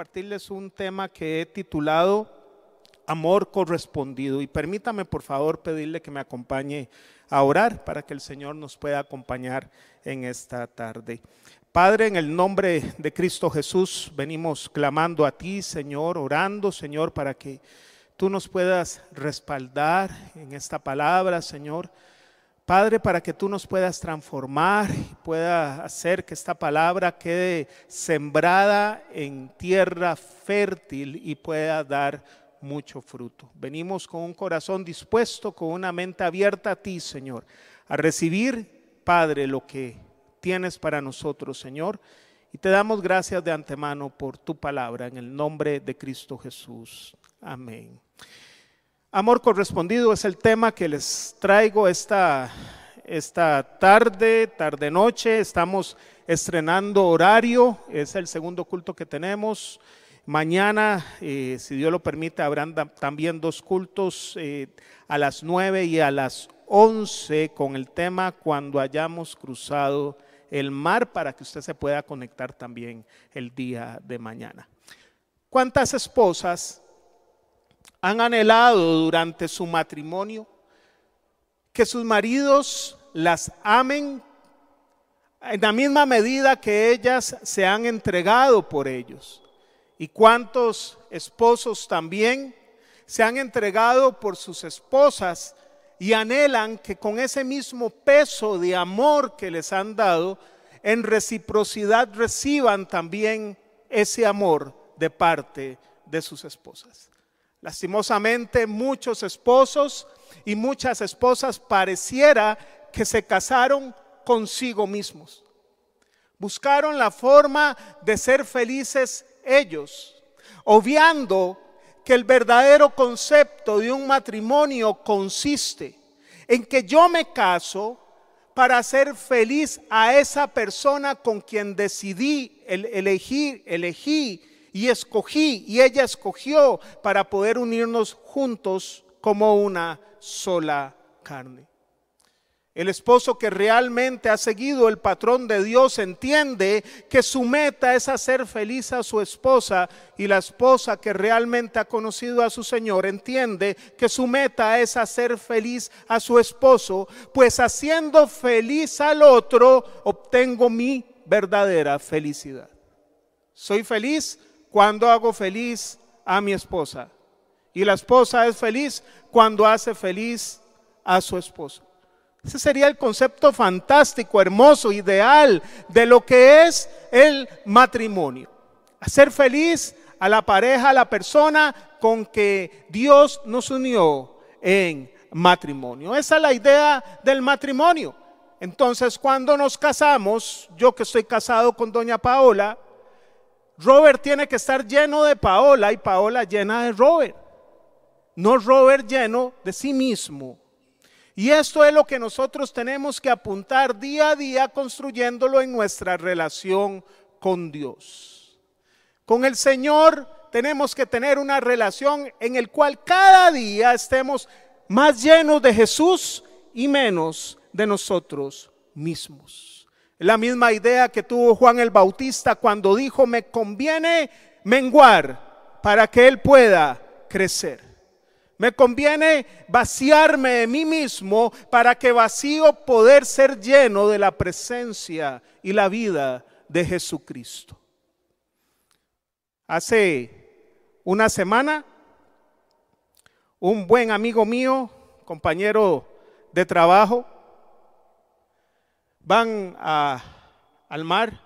compartirles un tema que he titulado Amor correspondido. Y permítame por favor pedirle que me acompañe a orar para que el Señor nos pueda acompañar en esta tarde. Padre, en el nombre de Cristo Jesús, venimos clamando a ti, Señor, orando, Señor, para que tú nos puedas respaldar en esta palabra, Señor. Padre, para que tú nos puedas transformar pueda hacer que esta palabra quede sembrada en tierra fértil y pueda dar mucho fruto. Venimos con un corazón dispuesto, con una mente abierta a ti, Señor, a recibir, Padre, lo que tienes para nosotros, Señor. Y te damos gracias de antemano por tu palabra en el nombre de Cristo Jesús. Amén. Amor correspondido es el tema que les traigo esta, esta tarde, tarde noche. Estamos estrenando horario, es el segundo culto que tenemos. Mañana, eh, si Dios lo permite, habrán también dos cultos eh, a las nueve y a las once con el tema cuando hayamos cruzado el mar para que usted se pueda conectar también el día de mañana. ¿Cuántas esposas han anhelado durante su matrimonio que sus maridos las amen en la misma medida que ellas se han entregado por ellos? ¿Y cuántos esposos también se han entregado por sus esposas y anhelan que con ese mismo peso de amor que les han dado, en reciprocidad reciban también ese amor de parte de sus esposas. Lastimosamente, muchos esposos y muchas esposas pareciera que se casaron consigo mismos. Buscaron la forma de ser felices ellos, obviando que el verdadero concepto de un matrimonio consiste en que yo me caso para hacer feliz a esa persona con quien decidí elegir, elegí y escogí y ella escogió para poder unirnos juntos como una sola carne. El esposo que realmente ha seguido el patrón de Dios entiende que su meta es hacer feliz a su esposa y la esposa que realmente ha conocido a su Señor entiende que su meta es hacer feliz a su esposo, pues haciendo feliz al otro obtengo mi verdadera felicidad. Soy feliz cuando hago feliz a mi esposa y la esposa es feliz cuando hace feliz a su esposo. Ese sería el concepto fantástico, hermoso, ideal de lo que es el matrimonio. Hacer feliz a la pareja, a la persona con que Dios nos unió en matrimonio. Esa es la idea del matrimonio. Entonces, cuando nos casamos, yo que estoy casado con doña Paola, Robert tiene que estar lleno de Paola y Paola llena de Robert. No Robert lleno de sí mismo. Y esto es lo que nosotros tenemos que apuntar día a día construyéndolo en nuestra relación con Dios. Con el Señor tenemos que tener una relación en el cual cada día estemos más llenos de Jesús y menos de nosotros mismos. La misma idea que tuvo Juan el Bautista cuando dijo, me conviene menguar para que Él pueda crecer. Me conviene vaciarme de mí mismo para que vacío poder ser lleno de la presencia y la vida de Jesucristo. Hace una semana, un buen amigo mío, compañero de trabajo, van al mar,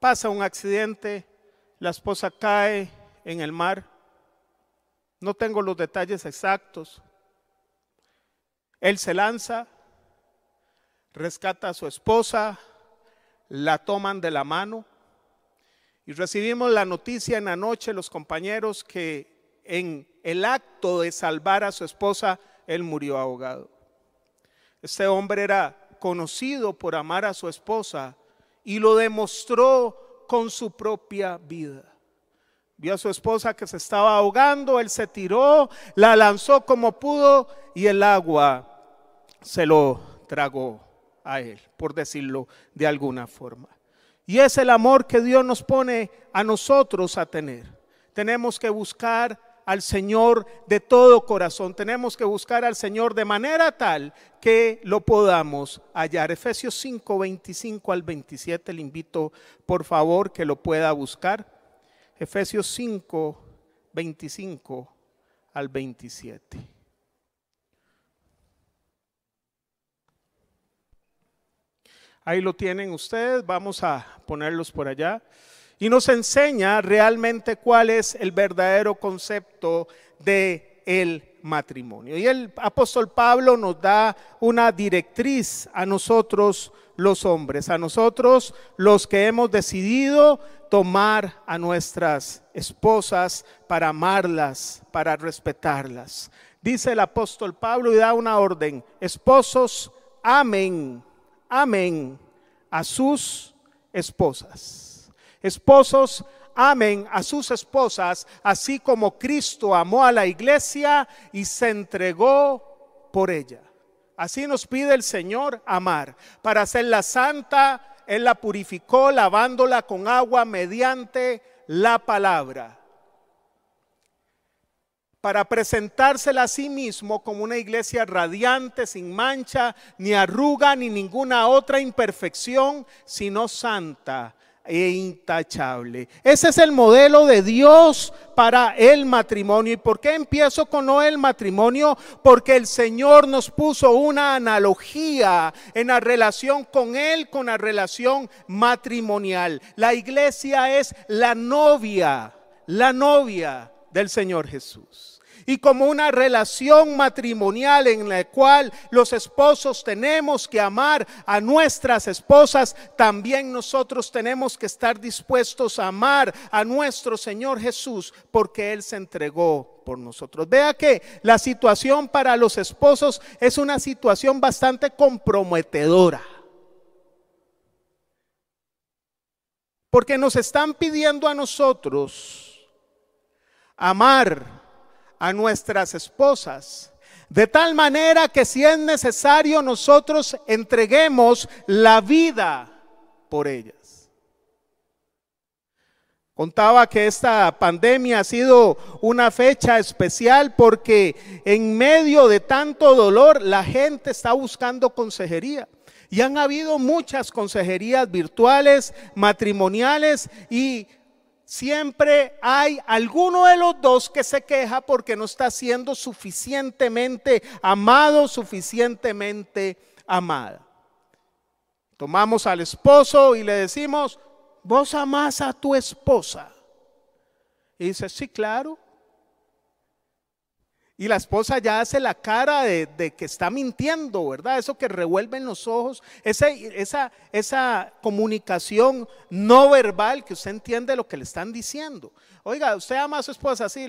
pasa un accidente, la esposa cae en el mar no tengo los detalles exactos. Él se lanza, rescata a su esposa, la toman de la mano y recibimos la noticia en la noche los compañeros que en el acto de salvar a su esposa, él murió ahogado. Este hombre era conocido por amar a su esposa y lo demostró con su propia vida. Vio a su esposa que se estaba ahogando, él se tiró, la lanzó como pudo y el agua se lo tragó a él, por decirlo de alguna forma. Y es el amor que Dios nos pone a nosotros a tener. Tenemos que buscar al Señor de todo corazón. Tenemos que buscar al Señor de manera tal que lo podamos hallar. Efesios 5, 25 al 27. Le invito, por favor, que lo pueda buscar. Efesios 5, 25 al 27. Ahí lo tienen ustedes, vamos a ponerlos por allá. Y nos enseña realmente cuál es el verdadero concepto de el matrimonio. Y el apóstol Pablo nos da una directriz a nosotros los hombres, a nosotros los que hemos decidido tomar a nuestras esposas para amarlas, para respetarlas. Dice el apóstol Pablo y da una orden, esposos, amen, amen a sus esposas. Esposos, amen a sus esposas, así como Cristo amó a la iglesia y se entregó por ella. Así nos pide el Señor amar. Para hacerla santa, Él la purificó lavándola con agua mediante la palabra. Para presentársela a sí mismo como una iglesia radiante, sin mancha, ni arruga, ni ninguna otra imperfección, sino santa e intachable. Ese es el modelo de Dios para el matrimonio. ¿Y por qué empiezo con no el matrimonio? Porque el Señor nos puso una analogía en la relación con Él, con la relación matrimonial. La iglesia es la novia, la novia del Señor Jesús y como una relación matrimonial en la cual los esposos tenemos que amar a nuestras esposas, también nosotros tenemos que estar dispuestos a amar a nuestro Señor Jesús porque Él se entregó por nosotros. Vea que la situación para los esposos es una situación bastante comprometedora. Porque nos están pidiendo a nosotros amar a nuestras esposas. De tal manera que si es necesario nosotros entreguemos la vida por ellas. Contaba que esta pandemia ha sido una fecha especial porque en medio de tanto dolor la gente está buscando consejería. Y han habido muchas consejerías virtuales, matrimoniales y siempre hay alguno de los dos que se queja porque no está siendo suficientemente amado, suficientemente amada. Tomamos al esposo y le decimos, vos amás a tu esposa. Y dice, sí, claro. Y la esposa ya hace la cara de, que está mintiendo, ¿verdad? Eso que revuelve en los ojos, esa, comunicación no verbal que usted entiende lo que le están diciendo. Oiga, usted ama a su esposa así,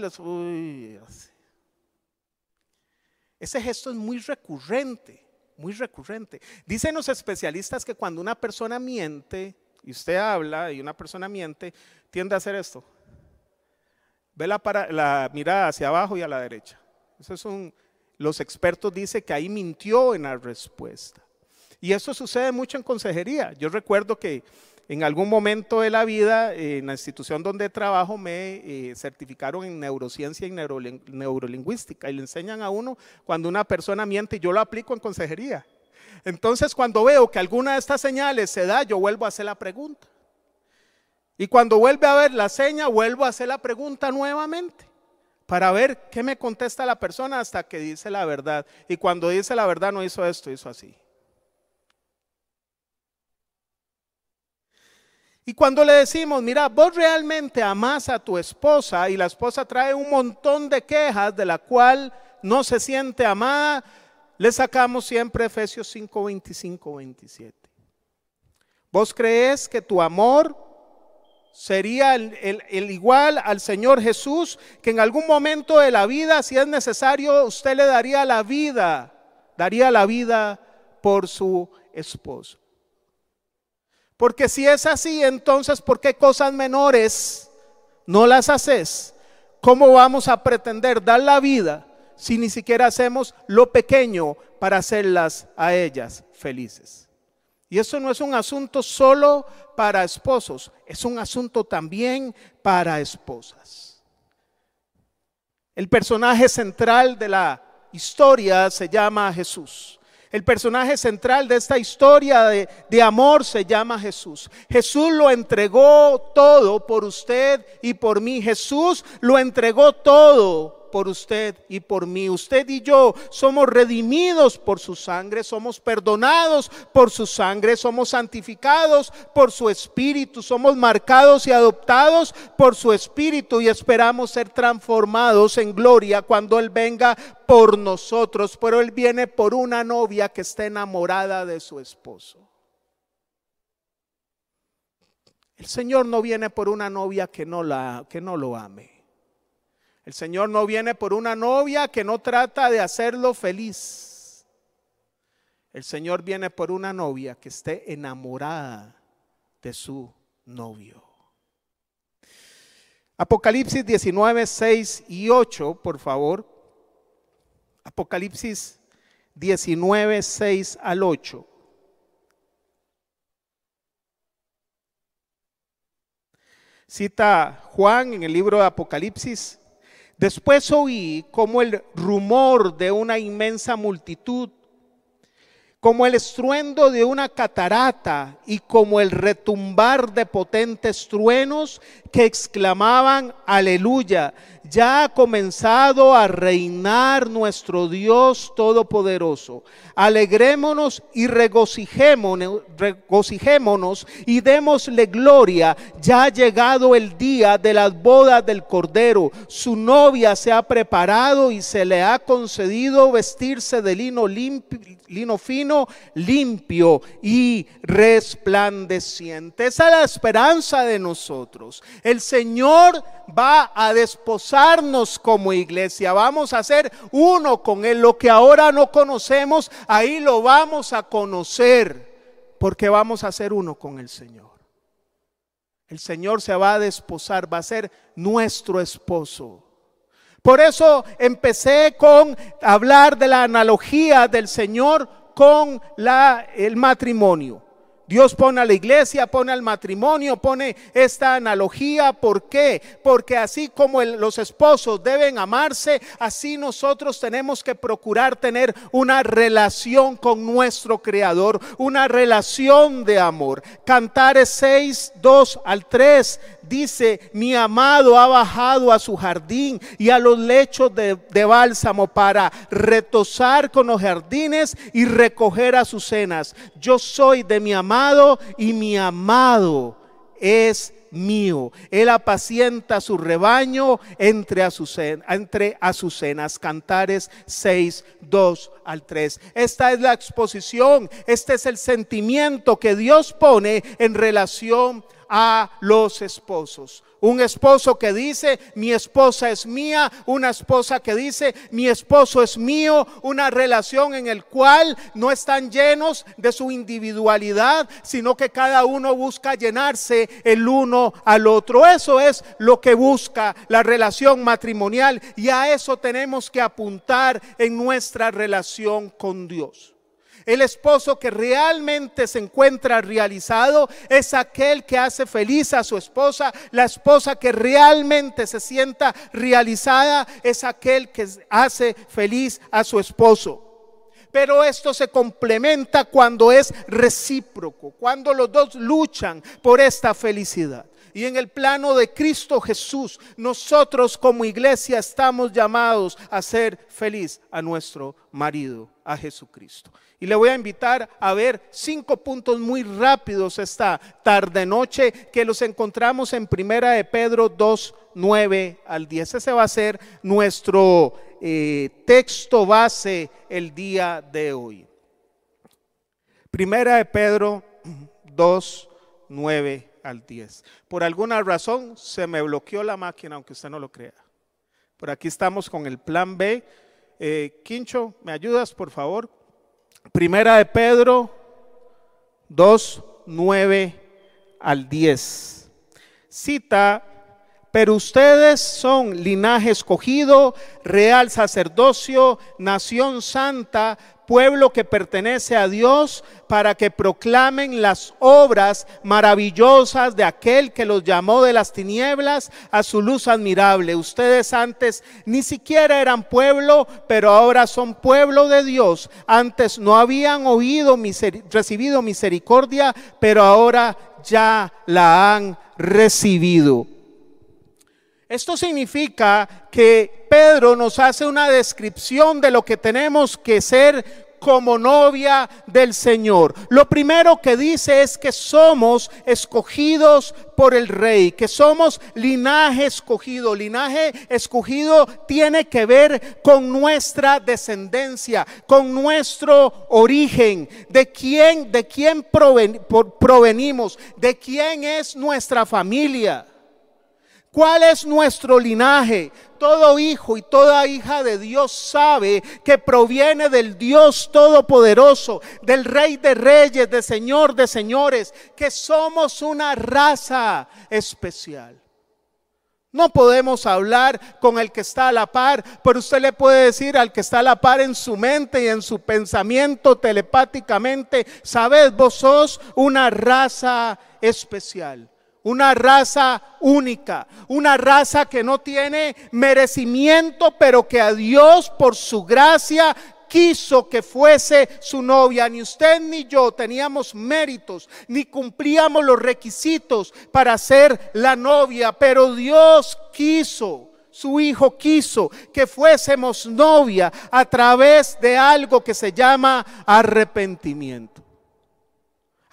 Ese gesto es muy recurrente, muy recurrente. Dicen los especialistas que cuando una persona miente, y usted habla y una persona miente, tiende a hacer esto. Ve la, para, la mirada hacia abajo y a la derecha. Eso son, los expertos dicen que ahí mintió en la respuesta. Y eso sucede mucho en consejería. Yo recuerdo que en algún momento de la vida, en la institución donde trabajo, me eh, certificaron en neurociencia y neurolingüística y le enseñan a uno cuando una persona miente yo lo aplico en consejería. Entonces, cuando veo que alguna de estas señales se da, yo vuelvo a hacer la pregunta. Y cuando vuelve a ver la seña, vuelvo a hacer la pregunta nuevamente para ver qué me contesta la persona hasta que dice la verdad. Y cuando dice la verdad no hizo esto, hizo así. Y cuando le decimos, mira, vos realmente amas a tu esposa y la esposa trae un montón de quejas de la cual no se siente amada, le sacamos siempre Efesios 5, 25, 27. ¿Vos crees que tu amor sería el, igual al Señor Jesús, que en algún momento de la vida, si es necesario, usted le daría la vida, daría la vida por su esposo. Porque si es así, entonces, ¿por qué cosas menores no las haces? ¿Cómo vamos a pretender dar la vida si ni siquiera hacemos lo pequeño para hacerlas a ellas felices? Y eso no es un asunto solo para esposos, es un asunto también para esposas. El personaje central de la historia se llama Jesús. El personaje central de esta historia de, de, amor se llama Jesús. Jesús lo entregó todo por usted y por mí. Jesús lo entregó todo por usted y por mí. Usted y yo somos redimidos por su sangre, somos perdonados por su sangre, somos santificados por su espíritu, somos marcados y adoptados por su espíritu y esperamos ser transformados en gloria cuando Él venga por nosotros. Pero Él viene por una novia que está enamorada de su esposo. El Señor no viene por una novia que no, la, que no lo ame. El Señor no viene por una novia que no trata de hacerlo feliz. El Señor viene por una novia que esté enamorada de su novio. Apocalipsis 19, 6 y 8, por favor. Apocalipsis 19, 6 al 8. Cita Juan en el libro de Apocalipsis Después oí como el rumor de una inmensa multitud, como el estruendo de una catarata y como el retumbar de potentes truenos que exclamaban, aleluya, ya ha comenzado a reinar nuestro Dios Todopoderoso. Alegrémonos y regocijémonos, regocijémonos y démosle gloria. Ya ha llegado el día de las bodas del Cordero. Su novia se ha preparado y se le ha concedido vestirse de lino, limpio, lino fino, limpio y resplandeciente. Esa es la esperanza de nosotros. El Señor va a desposarnos como iglesia. Vamos a ser uno con Él. Lo que ahora no conocemos, ahí lo vamos a conocer. Porque vamos a ser uno con el Señor. El Señor se va a desposar, va a ser nuestro esposo. Por eso empecé con hablar de la analogía del Señor con la, el matrimonio. Dios pone a la iglesia, pone al matrimonio, pone esta analogía. ¿Por qué? Porque así como los esposos deben amarse, así nosotros tenemos que procurar tener una relación con nuestro Creador, una relación de amor. Cantares 6, 2 al 3 dice, mi amado ha bajado a su jardín y a los lechos de, bálsamo para retosar con los jardines y recoger azucenas. Yo soy de mi amado y mi amado es mío. Él apacienta su rebaño entre, azucenas, entre. Cantares 6, 2 al 3. Esta es la exposición, este es el sentimiento que Dios pone en relación a los esposos. Un esposo que dice, mi esposa es mía. Una esposa que dice, mi esposo es mío. Una relación en el cual no están llenos de su individualidad, sino que cada uno busca llenarse el uno al otro. Eso es lo que busca la relación matrimonial y a eso tenemos que apuntar en nuestra relación con Dios. El esposo que realmente se encuentra realizado es aquel que hace feliz a su esposa. La esposa que realmente se sienta realizada es aquel que hace feliz a su esposo. Pero esto se complementa cuando es recíproco, cuando los dos luchan por esta felicidad. Y en el plano de Cristo Jesús, nosotros como iglesia estamos llamados a ser feliz a nuestro marido, a Jesucristo. Y le voy a invitar a ver cinco puntos muy rápidos esta tarde noche que los encontramos en Primera de Pedro 2, 9 al 10. Ese va a ser nuestro eh, texto base el día de hoy. Primera de Pedro 2, 9 al 10. Por alguna razón se me bloqueó la máquina, aunque usted no lo crea. Por aquí estamos con el plan B. Eh, Quincho, ¿me ayudas, por favor? Primera de Pedro 2, 9 al 10. Cita pero ustedes son linaje escogido, real sacerdocio, nación santa, pueblo que pertenece a Dios, para que proclamen las obras maravillosas de aquel que los llamó de las tinieblas a su luz admirable. Ustedes antes ni siquiera eran pueblo, pero ahora son pueblo de Dios. Antes no habían oído, recibido misericordia, pero ahora ya la han recibido. Esto significa que Pedro nos hace una descripción de lo que tenemos que ser como novia del Señor. Lo primero que dice es que somos escogidos por el rey, que somos linaje escogido. Linaje escogido tiene que ver con nuestra descendencia, con nuestro origen, de quién, de quién provenimos, de quién es nuestra familia. ¿Cuál es nuestro linaje? Todo hijo y toda hija de Dios sabe que proviene del Dios Todopoderoso, del Rey de Reyes, del Señor de Señores, que somos una raza especial. No podemos hablar con el que está a la par, pero usted le puede decir al que está a la par en su mente y en su pensamiento telepáticamente, sabes, vos sos una raza especial una raza única, una raza que no tiene merecimiento, pero que a Dios por su gracia quiso que fuese su novia. Ni usted ni yo teníamos méritos, ni cumplíamos los requisitos para ser la novia, pero Dios quiso. Su hijo quiso que fuésemos novia a través de algo que se llama arrepentimiento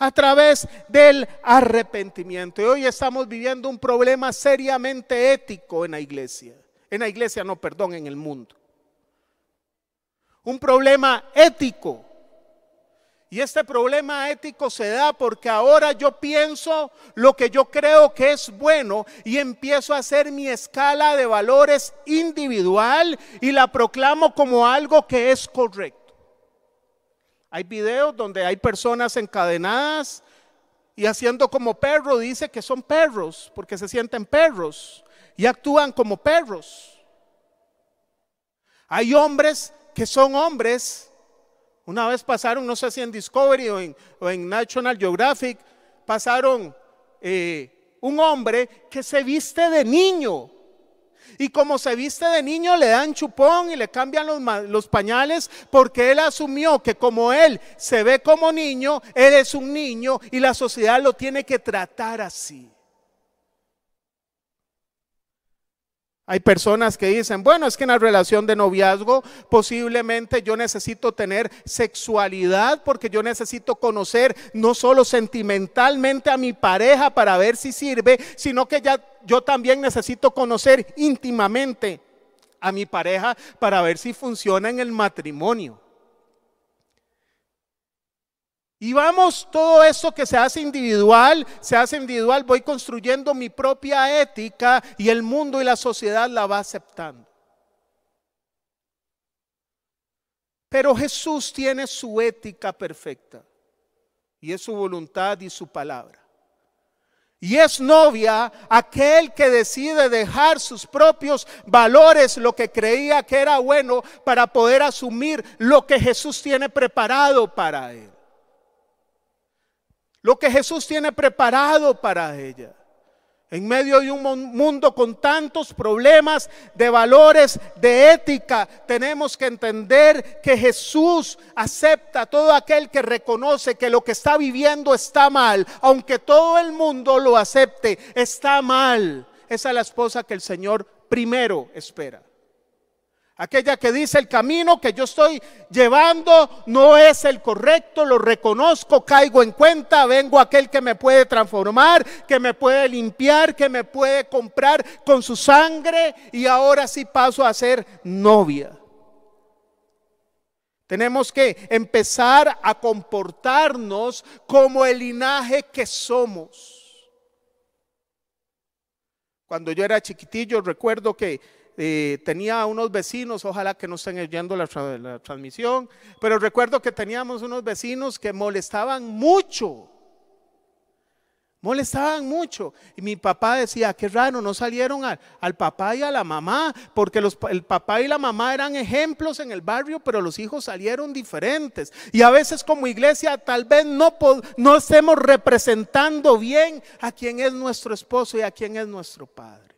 a través del arrepentimiento. Y hoy estamos viviendo un problema seriamente ético en la iglesia. En la iglesia, no, perdón, en el mundo. Un problema ético. Y este problema ético se da porque ahora yo pienso lo que yo creo que es bueno y empiezo a hacer mi escala de valores individual y la proclamo como algo que es correcto. Hay videos donde hay personas encadenadas y haciendo como perro, dice que son perros, porque se sienten perros y actúan como perros. Hay hombres que son hombres. Una vez pasaron, no sé si en Discovery o en, National Geographic, pasaron eh, un hombre que se viste de niño y como se viste de niño, le dan chupón y le cambian los, pañales porque él asumió que como él se ve como niño, él es un niño y la sociedad lo tiene que tratar así. Hay personas que dicen, bueno, es que en la relación de noviazgo posiblemente yo necesito tener sexualidad porque yo necesito conocer no solo sentimentalmente a mi pareja para ver si sirve, sino que ya yo también necesito conocer íntimamente a mi pareja para ver si funciona en el matrimonio. Y vamos, todo eso que se hace individual, se hace individual, voy construyendo mi propia ética y el mundo y la sociedad la va aceptando. Pero Jesús tiene su ética perfecta y es su voluntad y su palabra. Y es novia aquel que decide dejar sus propios valores, lo que creía que era bueno, para poder asumir lo que Jesús tiene preparado para él lo que Jesús tiene preparado para ella. En medio de un mundo con tantos problemas de valores, de ética, tenemos que entender que Jesús acepta a todo aquel que reconoce que lo que está viviendo está mal, aunque todo el mundo lo acepte, está mal. Esa es la esposa que el Señor primero espera. Aquella que dice el camino que yo estoy llevando no es el correcto, lo reconozco, caigo en cuenta, vengo aquel que me puede transformar, que me puede limpiar, que me puede comprar con su sangre y ahora sí paso a ser novia. Tenemos que empezar a comportarnos como el linaje que somos. Cuando yo era chiquitillo recuerdo que eh, tenía unos vecinos, ojalá que no estén oyendo la, transmisión, pero recuerdo que teníamos unos vecinos que molestaban mucho, molestaban mucho. Y mi papá decía, qué raro, no salieron al papá y a la mamá, porque los, el papá y la mamá eran ejemplos en el barrio, pero los hijos salieron diferentes. Y a veces como iglesia tal vez no, no estemos representando bien a quien es nuestro esposo y a quien es nuestro padre.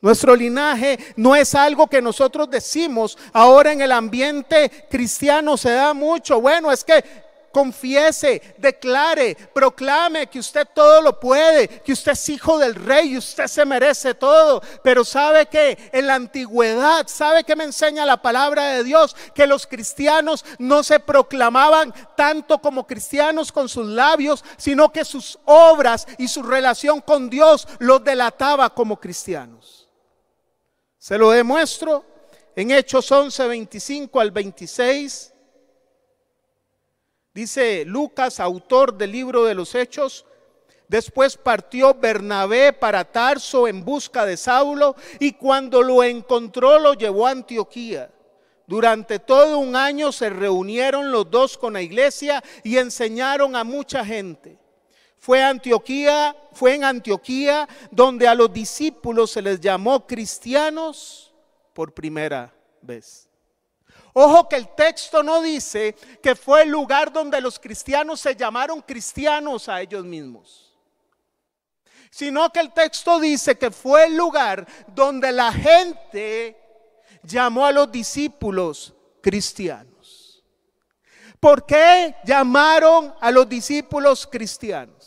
Nuestro linaje no es algo que nosotros decimos. Ahora en el ambiente cristiano se da mucho. Bueno, es que confiese, declare, proclame que usted todo lo puede, que usted es hijo del rey y usted se merece todo. Pero sabe que en la antigüedad, sabe que me enseña la palabra de Dios, que los cristianos no se proclamaban tanto como cristianos con sus labios, sino que sus obras y su relación con Dios los delataba como cristianos. Se lo demuestro en Hechos 11, 25 al 26. Dice Lucas, autor del libro de los Hechos, Después partió Bernabé para Tarso en busca de Saulo y cuando lo encontró lo llevó a Antioquía. Durante todo un año se reunieron los dos con la iglesia y enseñaron a mucha gente. Fue en Antioquía donde a los discípulos se les llamó cristianos por primera vez. Ojo que el texto no dice que fue el lugar donde los cristianos se llamaron cristianos a ellos mismos, sino que el texto dice que fue el lugar donde la gente llamó a los discípulos cristianos. ¿Por qué llamaron a los discípulos cristianos?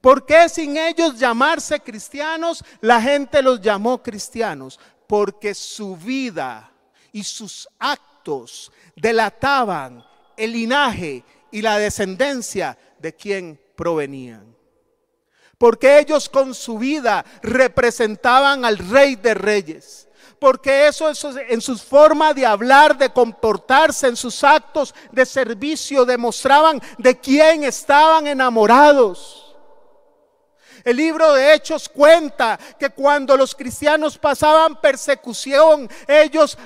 ¿Por qué sin ellos llamarse cristianos, la gente los llamó cristianos? Porque su vida y sus actos delataban el linaje y la descendencia de quien provenían. Porque ellos con su vida representaban al rey de reyes. Porque eso, eso en su forma de hablar, de comportarse, en sus actos de servicio, demostraban de quién estaban enamorados. El libro de Hechos cuenta que cuando los cristianos pasaban persecución, ellos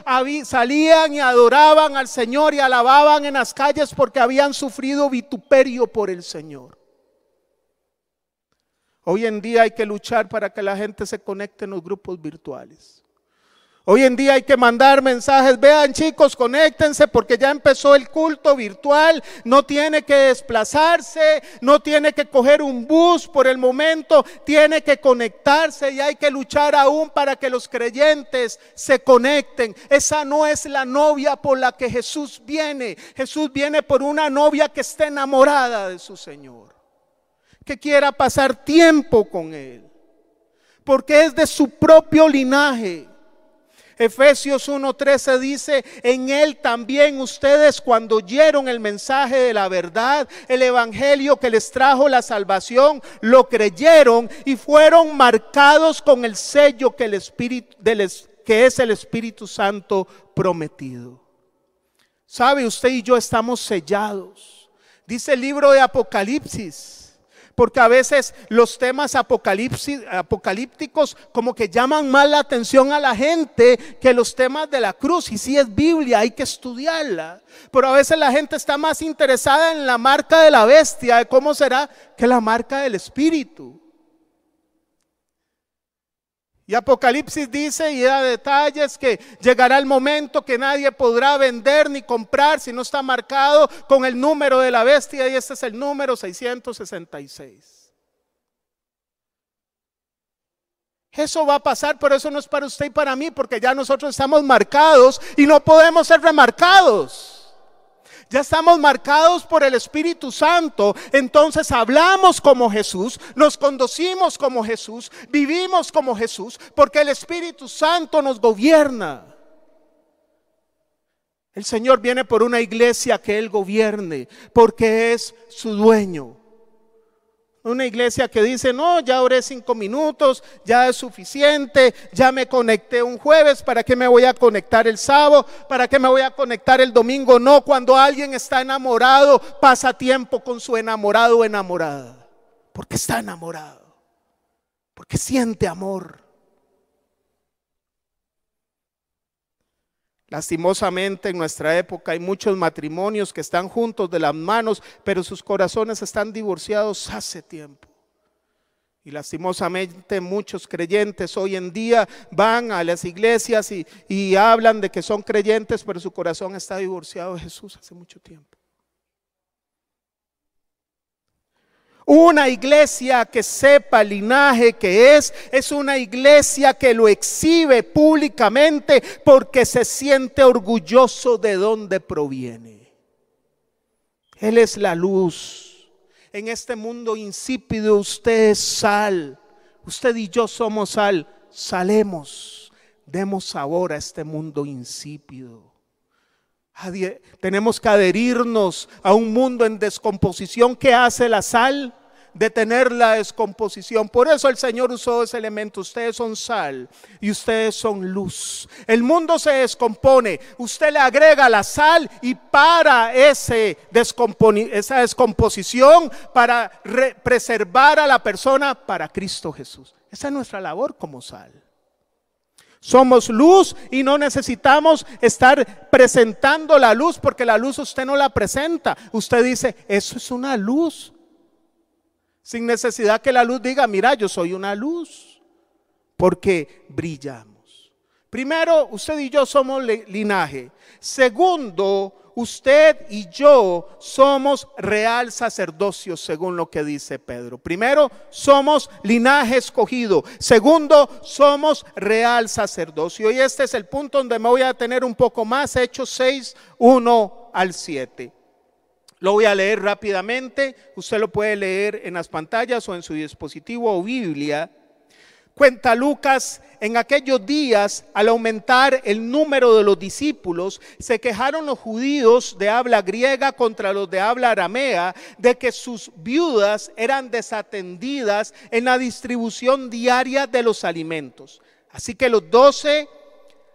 salían y adoraban al Señor y alababan en las calles porque habían sufrido vituperio por el Señor. Hoy en día hay que luchar para que la gente se conecte en los grupos virtuales. Hoy en día hay que mandar mensajes, vean chicos, conéctense porque ya empezó el culto virtual, no tiene que desplazarse, no tiene que coger un bus por el momento, tiene que conectarse y hay que luchar aún para que los creyentes se conecten. Esa no es la novia por la que Jesús viene, Jesús viene por una novia que esté enamorada de su Señor, que quiera pasar tiempo con Él, porque es de su propio linaje Efesios 1:13 dice, en él también ustedes cuando oyeron el mensaje de la verdad, el evangelio que les trajo la salvación, lo creyeron y fueron marcados con el sello que el espíritu que es el Espíritu Santo prometido. ¿Sabe usted y yo estamos sellados? Dice el libro de Apocalipsis porque a veces los temas apocalípticos como que llaman más la atención a la gente que los temas de la cruz. Y si es Biblia, hay que estudiarla. Pero a veces la gente está más interesada en la marca de la bestia, de cómo será, que la marca del Espíritu. Y Apocalipsis dice y da detalles que llegará el momento que nadie podrá vender ni comprar si no está marcado con el número de la bestia y este es el número 666. Eso va a pasar, pero eso no es para usted y para mí, porque ya nosotros estamos marcados y no podemos ser remarcados ya estamos marcados por el Espíritu Santo, entonces hablamos como Jesús, nos conducimos como Jesús, vivimos como Jesús, porque el Espíritu Santo nos gobierna. El Señor viene por una iglesia que Él gobierne, porque es su dueño. Una iglesia que dice, no, ya oré cinco minutos, ya es suficiente, ya me conecté un jueves, ¿para qué me voy a conectar el sábado? ¿Para qué me voy a conectar el domingo? No, cuando alguien está enamorado, pasa tiempo con su enamorado o enamorada, porque está enamorado, porque siente amor. Lastimosamente en nuestra época hay muchos matrimonios que están juntos de las manos, pero sus corazones están divorciados hace tiempo. Y lastimosamente muchos creyentes hoy en día van a las iglesias y, y, hablan de que son creyentes, pero su corazón está divorciado de Jesús hace mucho tiempo. Una iglesia que sepa el linaje que es, es una iglesia que lo exhibe públicamente porque se siente orgulloso de dónde proviene. Él es la luz. En este mundo insípido usted es sal. Usted y yo somos sal. Salemos. Demos sabor a este mundo insípido. Tenemos que adherirnos a un mundo en descomposición. ¿Qué hace la sal? Detener la descomposición. Por eso el Señor usó ese elemento. Ustedes son sal y ustedes son luz. El mundo se descompone. Usted le agrega la sal y para ese esa descomposición, para preservar a la persona para Cristo Jesús. Esa es nuestra labor como sal. Somos luz y no necesitamos estar presentando la luz porque la luz usted no la presenta. Usted dice, eso es una luz. Sin necesidad que la luz diga, mira, yo soy una luz. Porque brillamos. Primero, usted y yo somos linaje. Segundo, usted y yo somos real sacerdocio, según lo que dice Pedro. Primero, somos linaje escogido. Segundo, somos real sacerdocio. Y este es el punto donde me voy a tener un poco más, Hechos 6, 1 al 7. Lo voy a leer rápidamente. Usted lo puede leer en las pantallas o en su dispositivo o Biblia. Cuenta Lucas, en aquellos días, al aumentar el número de los discípulos, se quejaron los judíos de habla griega contra los de habla aramea de que sus viudas eran desatendidas en la distribución diaria de los alimentos. Así que los doce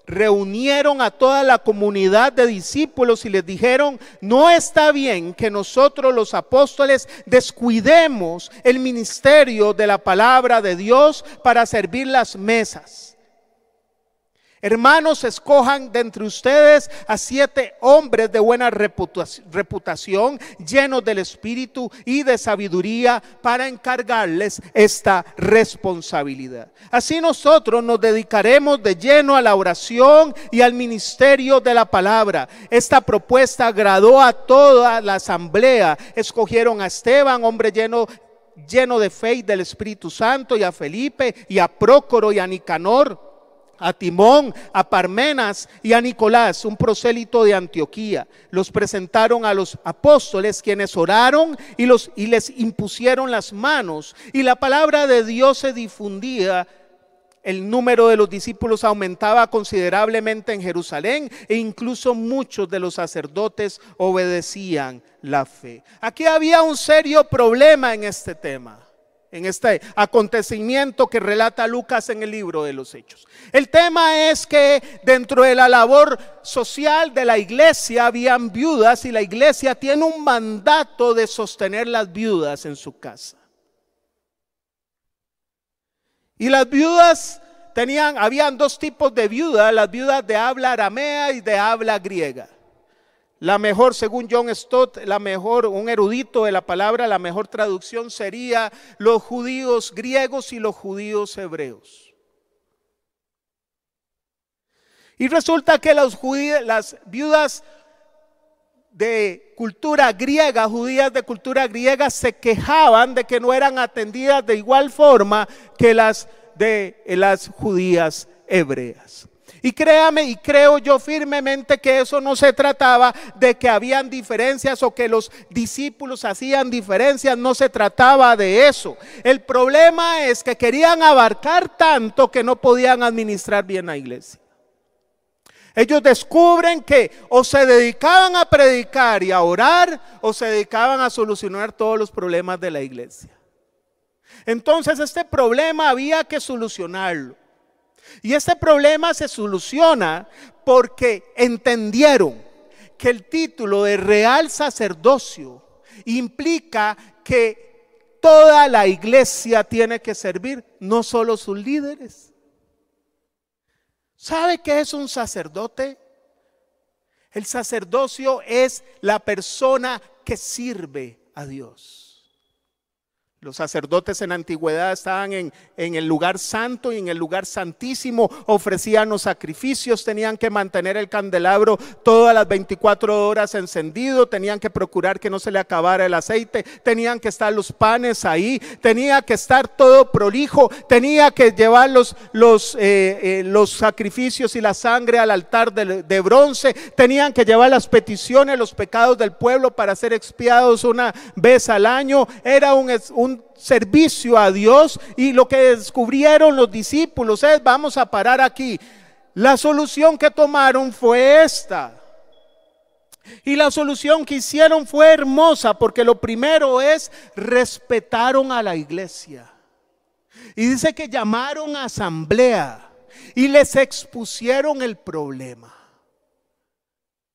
reunieron a toda la comunidad de discípulos y les dijeron, no está bien que nosotros los apóstoles descuidemos el ministerio de la palabra de Dios para servir las mesas. Hermanos, escojan de entre ustedes a siete hombres de buena reputación, llenos del Espíritu y de sabiduría, para encargarles esta responsabilidad. Así nosotros nos dedicaremos de lleno a la oración y al ministerio de la palabra. Esta propuesta agradó a toda la asamblea. Escogieron a Esteban, hombre lleno lleno de fe y del Espíritu Santo, y a Felipe, y a Prócoro, y a Nicanor a Timón, a Parmenas y a Nicolás, un prosélito de Antioquía. Los presentaron a los apóstoles quienes oraron y, les impusieron las manos y la palabra de Dios se difundía. El número de los discípulos aumentaba considerablemente en Jerusalén e incluso muchos de los sacerdotes obedecían la fe. Aquí había un serio problema en este tema en este acontecimiento que relata Lucas en el libro de los Hechos. El tema es que dentro de la labor social de la iglesia habían viudas y la iglesia tiene un mandato de sostener las viudas en su casa. Y las viudas tenían, habían dos tipos de viudas, las viudas de habla aramea y de habla griega. La mejor, según John Stott, la mejor, un erudito de la palabra, la mejor traducción sería los judíos griegos y los judíos hebreos. Y resulta que las viudas de cultura griega, judías de cultura griega, se quejaban de que no eran atendidas de igual forma que las de las judías hebreas. Y créame y creo yo firmemente que eso no se trataba de que habían diferencias o que los discípulos hacían diferencias, no se trataba de eso. El problema es que querían abarcar tanto que no podían administrar bien la iglesia. Ellos descubren que o se dedicaban a predicar y a orar o se dedicaban a solucionar todos los problemas de la iglesia. Entonces este problema había que solucionarlo. Y este problema se soluciona porque entendieron que el título de real sacerdocio implica que toda la iglesia tiene que servir, no solo sus líderes. ¿Sabe qué es un sacerdote? El sacerdocio es la persona que sirve a Dios. Los sacerdotes en antigüedad estaban en, en, el lugar santo y en el lugar santísimo, ofrecían los sacrificios, tenían que mantener el candelabro todas las 24 horas encendido, tenían que procurar que no se le acabara el aceite, tenían que estar los panes ahí, tenía que estar todo prolijo, tenía que llevar los, los, eh, eh, los sacrificios y la sangre al altar de, bronce, tenían que llevar las peticiones, los pecados del pueblo para ser expiados una vez al año, era un servicio a Dios y lo que descubrieron los discípulos es, vamos a parar aquí. La solución que tomaron fue esta. Y la solución que hicieron fue hermosa porque lo primero es respetaron a la iglesia. Y dice que llamaron a asamblea y les expusieron el problema.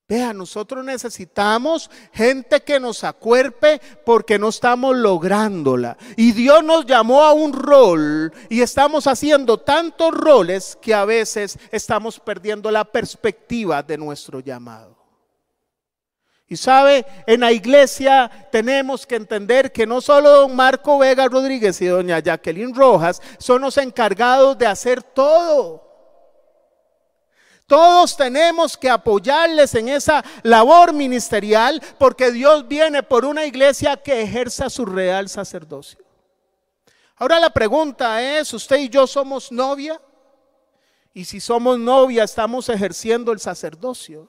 Vea, nosotros necesitamos gente que nos acuerpe porque no estamos lográndola. Y Dios nos llamó a un rol y estamos haciendo tantos roles que a veces estamos perdiendo la perspectiva de nuestro llamado. Y sabe, en la iglesia tenemos que entender que no solo don Marco Vega Rodríguez y doña Jacqueline Rojas son los encargados de hacer todo. Todos tenemos que apoyarles en esa labor ministerial porque Dios viene por una iglesia que ejerza su real sacerdocio. Ahora la pregunta es, ¿usted y yo somos novia? Y si somos novia, estamos ejerciendo el sacerdocio.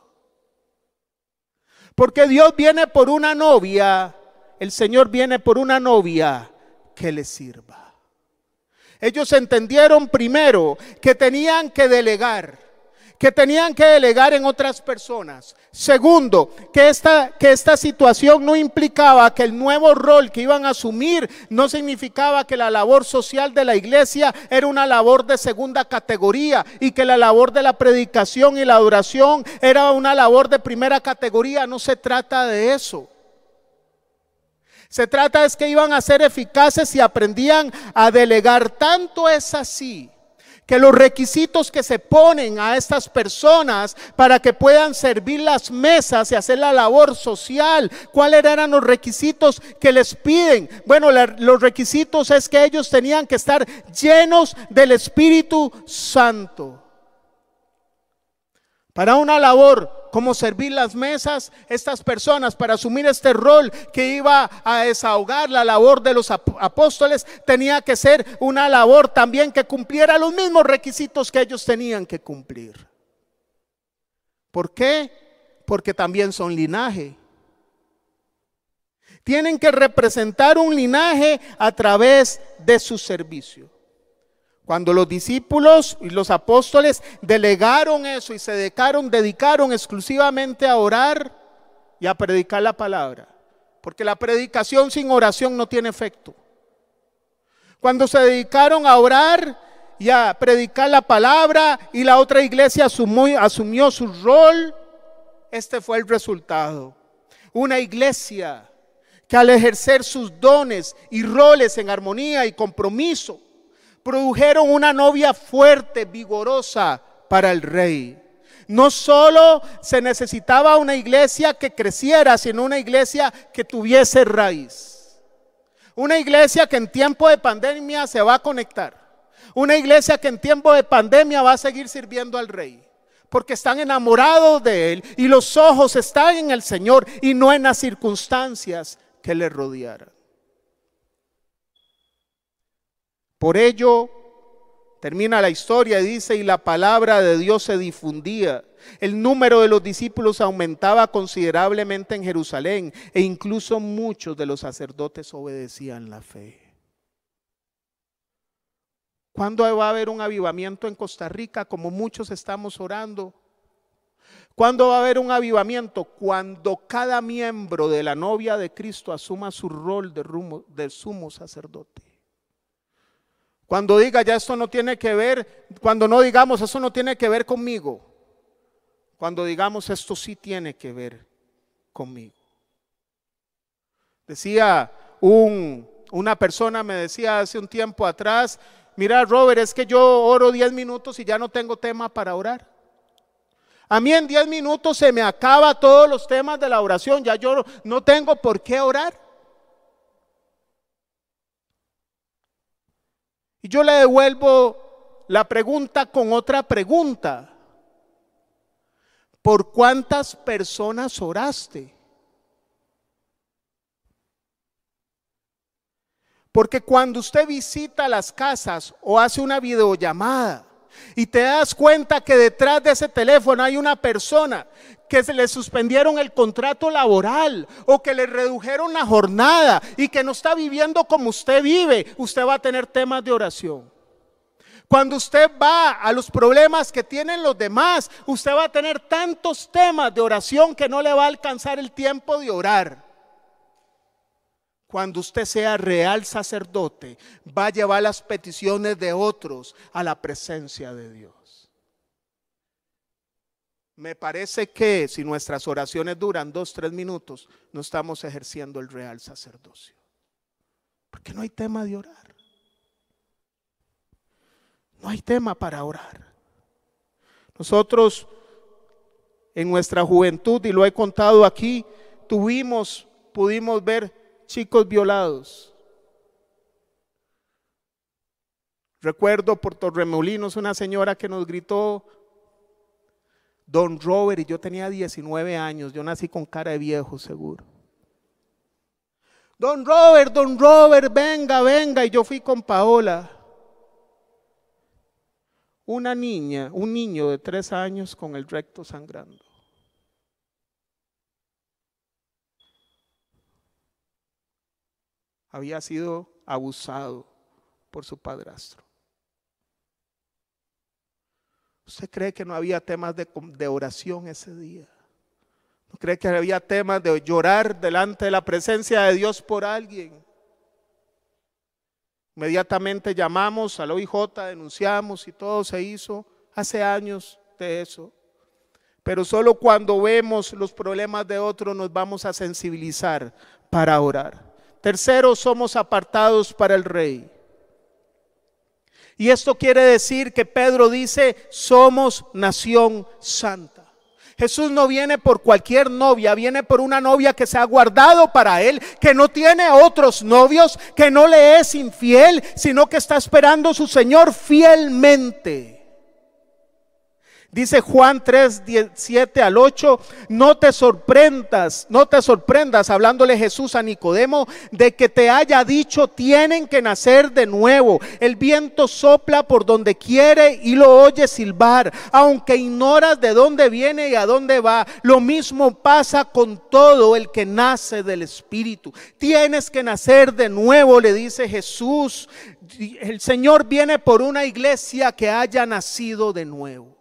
Porque Dios viene por una novia, el Señor viene por una novia que le sirva. Ellos entendieron primero que tenían que delegar que tenían que delegar en otras personas. Segundo, que esta, que esta situación no implicaba que el nuevo rol que iban a asumir no significaba que la labor social de la iglesia era una labor de segunda categoría y que la labor de la predicación y la adoración era una labor de primera categoría. No se trata de eso. Se trata es que iban a ser eficaces y aprendían a delegar. Tanto es así que los requisitos que se ponen a estas personas para que puedan servir las mesas y hacer la labor social, ¿cuáles eran los requisitos que les piden? Bueno, los requisitos es que ellos tenían que estar llenos del Espíritu Santo. Para una labor como servir las mesas, estas personas para asumir este rol que iba a desahogar la labor de los apóstoles, tenía que ser una labor también que cumpliera los mismos requisitos que ellos tenían que cumplir. ¿Por qué? Porque también son linaje. Tienen que representar un linaje a través de su servicio. Cuando los discípulos y los apóstoles delegaron eso y se dedicaron, dedicaron exclusivamente a orar y a predicar la palabra. Porque la predicación sin oración no tiene efecto. Cuando se dedicaron a orar y a predicar la palabra y la otra iglesia asumió, asumió su rol, este fue el resultado. Una iglesia que al ejercer sus dones y roles en armonía y compromiso, produjeron una novia fuerte, vigorosa para el rey. No solo se necesitaba una iglesia que creciera, sino una iglesia que tuviese raíz. Una iglesia que en tiempo de pandemia se va a conectar. Una iglesia que en tiempo de pandemia va a seguir sirviendo al rey. Porque están enamorados de Él y los ojos están en el Señor y no en las circunstancias que le rodearan. Por ello, termina la historia y dice, y la palabra de Dios se difundía. El número de los discípulos aumentaba considerablemente en Jerusalén e incluso muchos de los sacerdotes obedecían la fe. ¿Cuándo va a haber un avivamiento en Costa Rica como muchos estamos orando? ¿Cuándo va a haber un avivamiento? Cuando cada miembro de la novia de Cristo asuma su rol de, de sumo sacerdote. Cuando diga, ya esto no tiene que ver, cuando no digamos, eso no tiene que ver conmigo. Cuando digamos, esto sí tiene que ver conmigo. Decía un, una persona, me decía hace un tiempo atrás, mira Robert, es que yo oro 10 minutos y ya no tengo tema para orar. A mí en 10 minutos se me acaba todos los temas de la oración, ya yo no tengo por qué orar. Y yo le devuelvo la pregunta con otra pregunta. ¿Por cuántas personas oraste? Porque cuando usted visita las casas o hace una videollamada y te das cuenta que detrás de ese teléfono hay una persona que se le suspendieron el contrato laboral o que le redujeron la jornada y que no está viviendo como usted vive, usted va a tener temas de oración. Cuando usted va a los problemas que tienen los demás, usted va a tener tantos temas de oración que no le va a alcanzar el tiempo de orar cuando usted sea real sacerdote, va a llevar las peticiones de otros a la presencia de Dios. Me parece que si nuestras oraciones duran dos, tres minutos, no estamos ejerciendo el real sacerdocio. Porque no hay tema de orar. No hay tema para orar. Nosotros en nuestra juventud, y lo he contado aquí, tuvimos, pudimos ver chicos violados. Recuerdo por Torremolinos una señora que nos gritó, Don Robert, y yo tenía 19 años, yo nací con cara de viejo seguro. Don Robert, don Robert, venga, venga, y yo fui con Paola. Una niña, un niño de tres años con el recto sangrando. Había sido abusado por su padrastro. ¿Usted cree que no había temas de, oración ese día? ¿No cree que había temas de llorar delante de la presencia de Dios por alguien? Inmediatamente llamamos al OIJ, denunciamos y todo se hizo hace años de eso. Pero solo cuando vemos los problemas de otros nos vamos a sensibilizar para orar. Tercero, somos apartados para el rey. Y esto quiere decir que Pedro dice, somos nación santa. Jesús no viene por cualquier novia, viene por una novia que se ha guardado para él, que no tiene otros novios, que no le es infiel, sino que está esperando a su Señor fielmente. Dice Juan 3, 7 al 8, no te sorprendas, no te sorprendas, hablándole Jesús a Nicodemo, de que te haya dicho, tienen que nacer de nuevo. El viento sopla por donde quiere y lo oyes silbar, aunque ignoras de dónde viene y a dónde va. Lo mismo pasa con todo el que nace del Espíritu. Tienes que nacer de nuevo, le dice Jesús. El Señor viene por una iglesia que haya nacido de nuevo.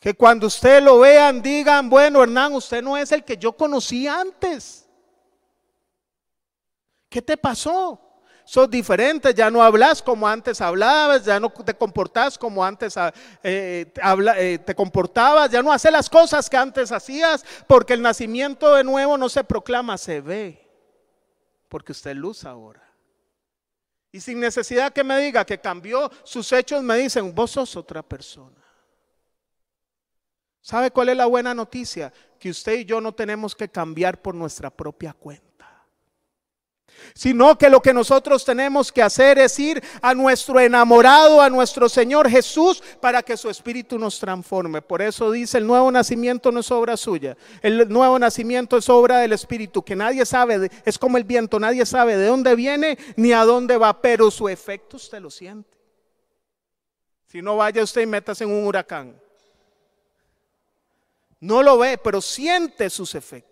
Que cuando usted lo vean digan, bueno Hernán, usted no es el que yo conocí antes. ¿Qué te pasó? Sos diferente, ya no hablas como antes hablabas, ya no te comportas como antes ah, eh, eh, te comportabas, ya no haces las cosas que antes hacías, porque el nacimiento de nuevo no se proclama, se ve, porque usted luz ahora. Y sin necesidad que me diga que cambió, sus hechos me dicen, vos sos otra persona. ¿Sabe cuál es la buena noticia? Que usted y yo no tenemos que cambiar por nuestra propia cuenta. Sino que lo que nosotros tenemos que hacer es ir a nuestro enamorado, a nuestro Señor Jesús, para que su espíritu nos transforme. Por eso dice, el nuevo nacimiento no es obra suya. El nuevo nacimiento es obra del Espíritu, que nadie sabe, es como el viento, nadie sabe de dónde viene ni a dónde va, pero su efecto usted lo siente. Si no vaya usted y métase en un huracán. No lo ve, pero siente sus efectos.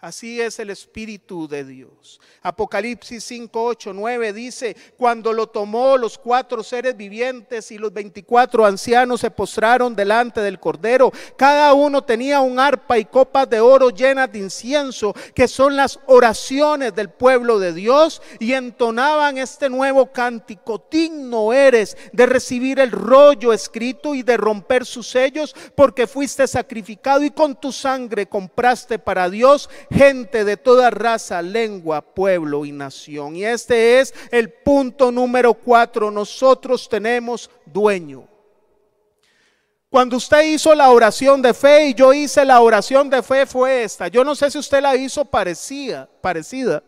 Así es el Espíritu de Dios. Apocalipsis 5, 8, 9 dice, cuando lo tomó los cuatro seres vivientes y los 24 ancianos se postraron delante del Cordero, cada uno tenía un arpa y copas de oro llenas de incienso, que son las oraciones del pueblo de Dios, y entonaban este nuevo cántico, digno eres de recibir el rollo escrito y de romper sus sellos, porque fuiste sacrificado y con tu sangre compraste para Dios gente de toda raza, lengua, pueblo y nación. Y este es el punto número cuatro. Nosotros tenemos dueño. Cuando usted hizo la oración de fe y yo hice la oración de fe fue esta. Yo no sé si usted la hizo parecida, parecida.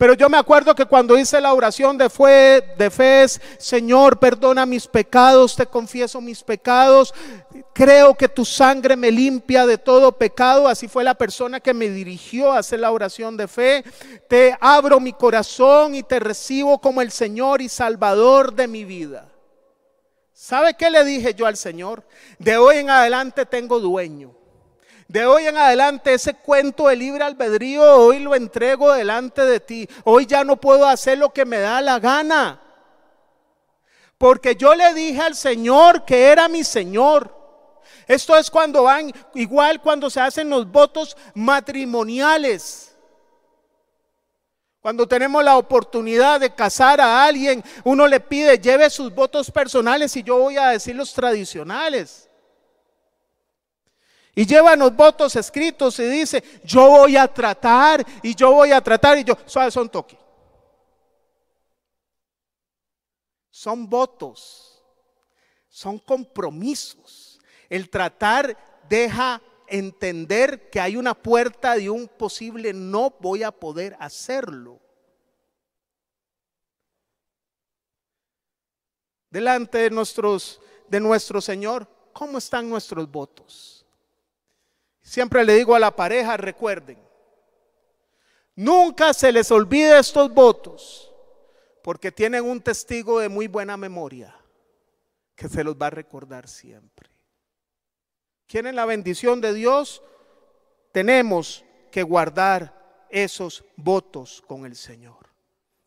Pero yo me acuerdo que cuando hice la oración de fe, de fe Señor, perdona mis pecados, te confieso mis pecados, creo que tu sangre me limpia de todo pecado. Así fue la persona que me dirigió a hacer la oración de fe. Te abro mi corazón y te recibo como el Señor y Salvador de mi vida. ¿Sabe qué le dije yo al Señor? De hoy en adelante tengo dueño. De hoy en adelante ese cuento de libre albedrío hoy lo entrego delante de ti. Hoy ya no puedo hacer lo que me da la gana. Porque yo le dije al Señor que era mi Señor. Esto es cuando van, igual cuando se hacen los votos matrimoniales. Cuando tenemos la oportunidad de casar a alguien, uno le pide, lleve sus votos personales y yo voy a decir los tradicionales. Y lleva los votos escritos y dice, yo voy a tratar y yo voy a tratar y yo, son toque. Son votos, son compromisos. El tratar deja entender que hay una puerta de un posible no voy a poder hacerlo. Delante de nuestros de nuestro Señor, ¿cómo están nuestros votos? Siempre le digo a la pareja, recuerden, nunca se les olvide estos votos, porque tienen un testigo de muy buena memoria que se los va a recordar siempre. ¿Quieren la bendición de Dios? Tenemos que guardar esos votos con el Señor.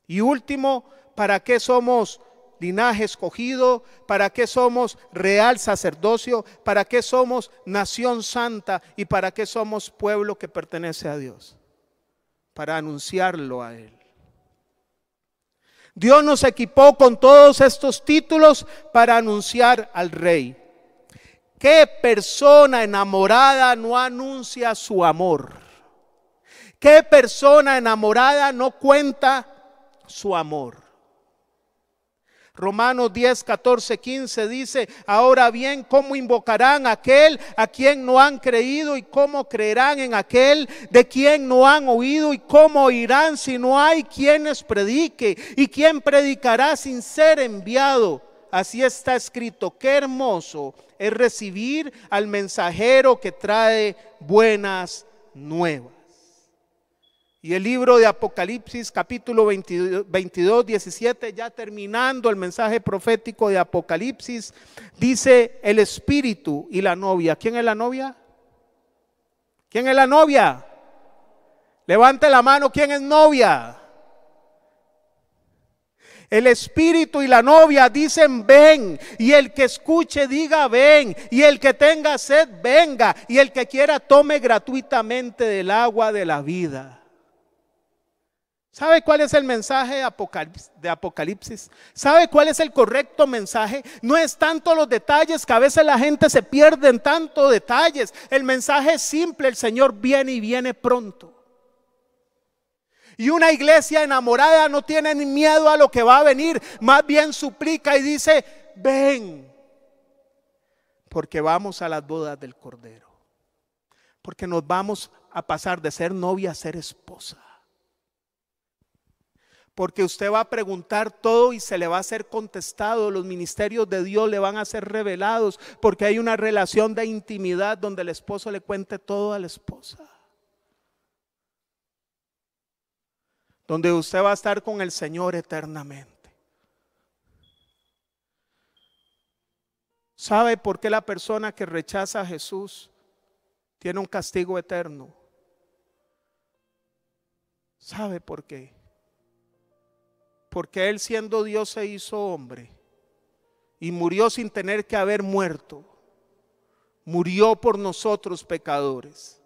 Y último, ¿para qué somos linaje escogido, para qué somos real sacerdocio, para qué somos nación santa y para qué somos pueblo que pertenece a Dios, para anunciarlo a Él. Dios nos equipó con todos estos títulos para anunciar al rey. ¿Qué persona enamorada no anuncia su amor? ¿Qué persona enamorada no cuenta su amor? Romanos 10, 14, 15 dice, ahora bien, ¿cómo invocarán a aquel a quien no han creído y cómo creerán en aquel de quien no han oído y cómo oirán si no hay quienes predique y quien predicará sin ser enviado? Así está escrito, qué hermoso es recibir al mensajero que trae buenas nuevas. Y el libro de Apocalipsis capítulo 22, 17, ya terminando el mensaje profético de Apocalipsis, dice el espíritu y la novia. ¿Quién es la novia? ¿Quién es la novia? Levante la mano, ¿quién es novia? El espíritu y la novia dicen ven. Y el que escuche diga ven. Y el que tenga sed venga. Y el que quiera tome gratuitamente del agua de la vida. ¿Sabe cuál es el mensaje de Apocalipsis? ¿Sabe cuál es el correcto mensaje? No es tanto los detalles, que a veces la gente se pierde en tanto detalles. El mensaje es simple, el Señor viene y viene pronto. Y una iglesia enamorada no tiene ni miedo a lo que va a venir, más bien suplica y dice, ven, porque vamos a las bodas del Cordero, porque nos vamos a pasar de ser novia a ser esposa. Porque usted va a preguntar todo y se le va a ser contestado. Los ministerios de Dios le van a ser revelados porque hay una relación de intimidad donde el esposo le cuente todo a la esposa. Donde usted va a estar con el Señor eternamente. ¿Sabe por qué la persona que rechaza a Jesús tiene un castigo eterno? ¿Sabe por qué? Porque Él siendo Dios se hizo hombre y murió sin tener que haber muerto. Murió por nosotros pecadores.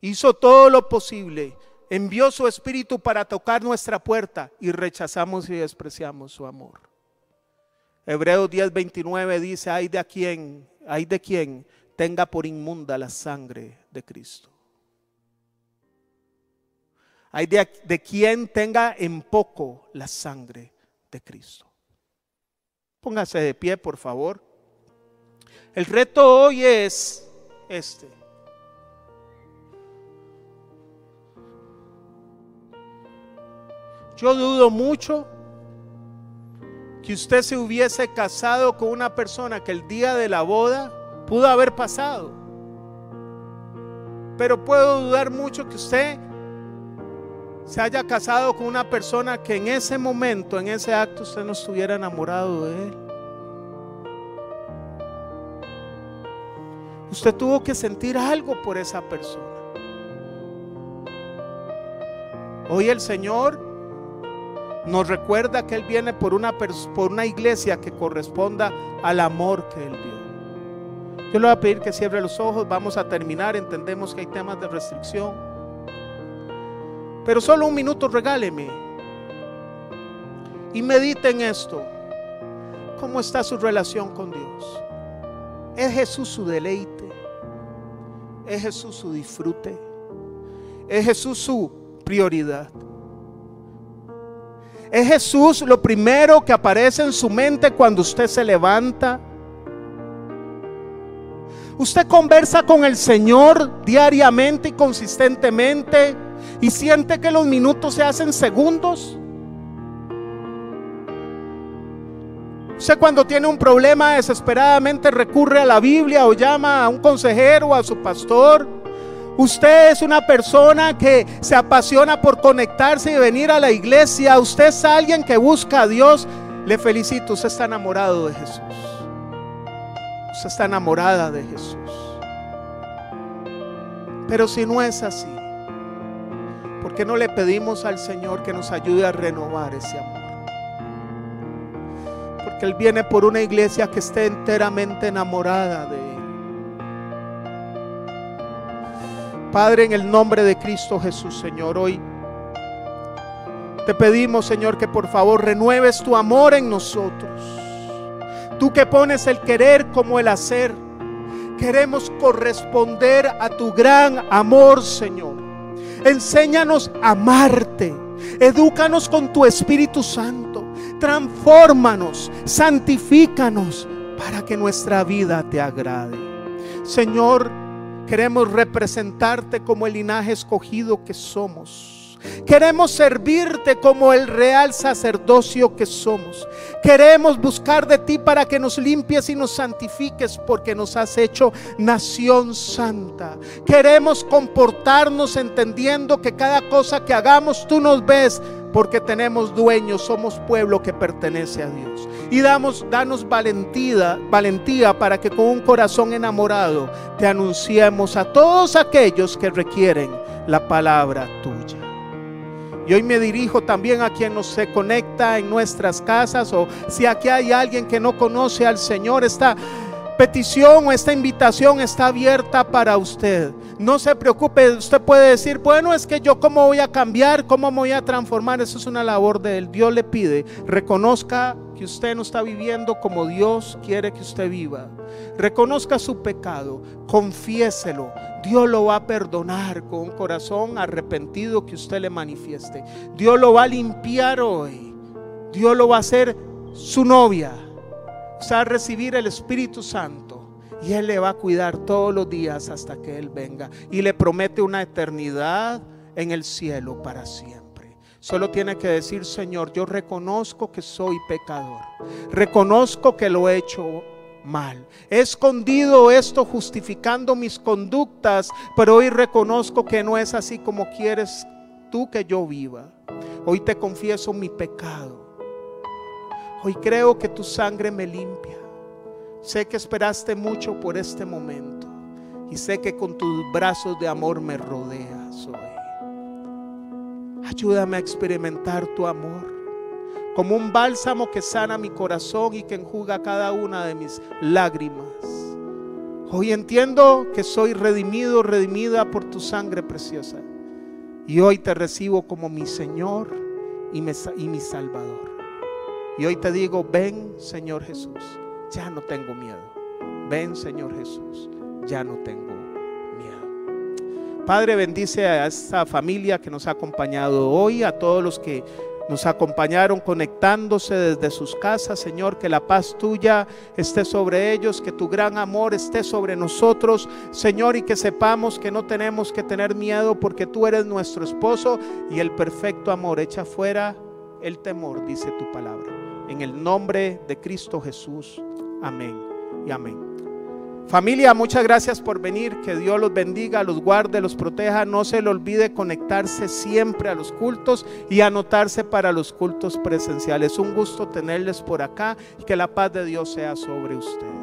Hizo todo lo posible. Envió su espíritu para tocar nuestra puerta y rechazamos y despreciamos su amor. Hebreos 10:29 dice, hay de quien, hay de quien tenga por inmunda la sangre de Cristo. Hay de, quien tenga en poco la sangre de Cristo. Póngase de pie, por favor. El reto hoy es este. Yo dudo mucho que usted se hubiese casado con una persona que el día de la boda pudo haber pasado. Pero puedo dudar mucho que usted se haya casado con una persona que en ese momento, en ese acto, usted no estuviera enamorado de él. Usted tuvo que sentir algo por esa persona. Hoy el Señor nos recuerda que Él viene por una, por una iglesia que corresponda al amor que Él dio. Yo le voy a pedir que cierre los ojos, vamos a terminar, entendemos que hay temas de restricción. Pero solo un minuto regáleme y medite en esto. ¿Cómo está su relación con Dios? ¿Es Jesús su deleite? ¿Es Jesús su disfrute? ¿Es Jesús su prioridad? ¿Es Jesús lo primero que aparece en su mente cuando usted se levanta? Usted conversa con el Señor diariamente y consistentemente y siente que los minutos se hacen segundos. Usted cuando tiene un problema desesperadamente recurre a la Biblia o llama a un consejero o a su pastor. Usted es una persona que se apasiona por conectarse y venir a la iglesia. Usted es alguien que busca a Dios. Le felicito, usted está enamorado de Jesús. Usted está enamorada de Jesús. Pero si no es así, ¿por qué no le pedimos al Señor que nos ayude a renovar ese amor? Porque Él viene por una iglesia que esté enteramente enamorada de Él. Padre, en el nombre de Cristo Jesús, Señor, hoy te pedimos, Señor, que por favor renueves tu amor en nosotros. Tú que pones el querer como el hacer. Queremos corresponder a tu gran amor, Señor. Enséñanos a amarte. Edúcanos con tu Espíritu Santo. Transfórmanos, santifícanos para que nuestra vida te agrade. Señor, Queremos representarte como el linaje escogido que somos. Queremos servirte como el real sacerdocio que somos. Queremos buscar de ti para que nos limpies y nos santifiques porque nos has hecho nación santa. Queremos comportarnos entendiendo que cada cosa que hagamos tú nos ves porque tenemos dueños, somos pueblo que pertenece a Dios. Y damos, danos valentía, valentía para que con un corazón enamorado te anunciemos a todos aquellos que requieren la palabra tuya. Y hoy me dirijo también a quien nos se conecta en nuestras casas o si aquí hay alguien que no conoce al Señor, esta petición o esta invitación está abierta para usted. No se preocupe, usted puede decir, bueno, es que yo cómo voy a cambiar, cómo me voy a transformar. Eso es una labor de él. Dios le pide, reconozca que usted no está viviendo como Dios quiere que usted viva. Reconozca su pecado, confiéselo. Dios lo va a perdonar con un corazón arrepentido que usted le manifieste. Dios lo va a limpiar hoy. Dios lo va a hacer su novia. Sea, recibir el Espíritu Santo y Él le va a cuidar todos los días hasta que Él venga. Y le promete una eternidad en el cielo para siempre. Solo tiene que decir, Señor, yo reconozco que soy pecador. Reconozco que lo he hecho mal. He escondido esto justificando mis conductas, pero hoy reconozco que no es así como quieres tú que yo viva. Hoy te confieso mi pecado. Hoy creo que tu sangre me limpia. Sé que esperaste mucho por este momento y sé que con tus brazos de amor me rodeas hoy. Ayúdame a experimentar tu amor como un bálsamo que sana mi corazón y que enjuga cada una de mis lágrimas. Hoy entiendo que soy redimido, redimida por tu sangre preciosa. Y hoy te recibo como mi Señor y, mi Salvador. Y hoy te digo, ven Señor Jesús ya no tengo miedo. Ven Señor Jesús, ya no tengo miedo. Padre, bendice a esta familia que nos ha acompañado hoy, a todos los que nos acompañaron conectándose desde sus casas, Señor, que la paz tuya esté sobre ellos, que tu gran amor esté sobre nosotros, Señor, y que sepamos que no tenemos que tener miedo porque tú eres nuestro esposo y el perfecto amor echa fuera el temor, dice tu palabra. En el nombre de Cristo Jesús. Amén y amén. Familia, muchas gracias por venir. Que Dios los bendiga, los guarde, los proteja. No se le olvide conectarse siempre a los cultos y anotarse para los cultos presenciales. Un gusto tenerles por acá y que la paz de Dios sea sobre ustedes.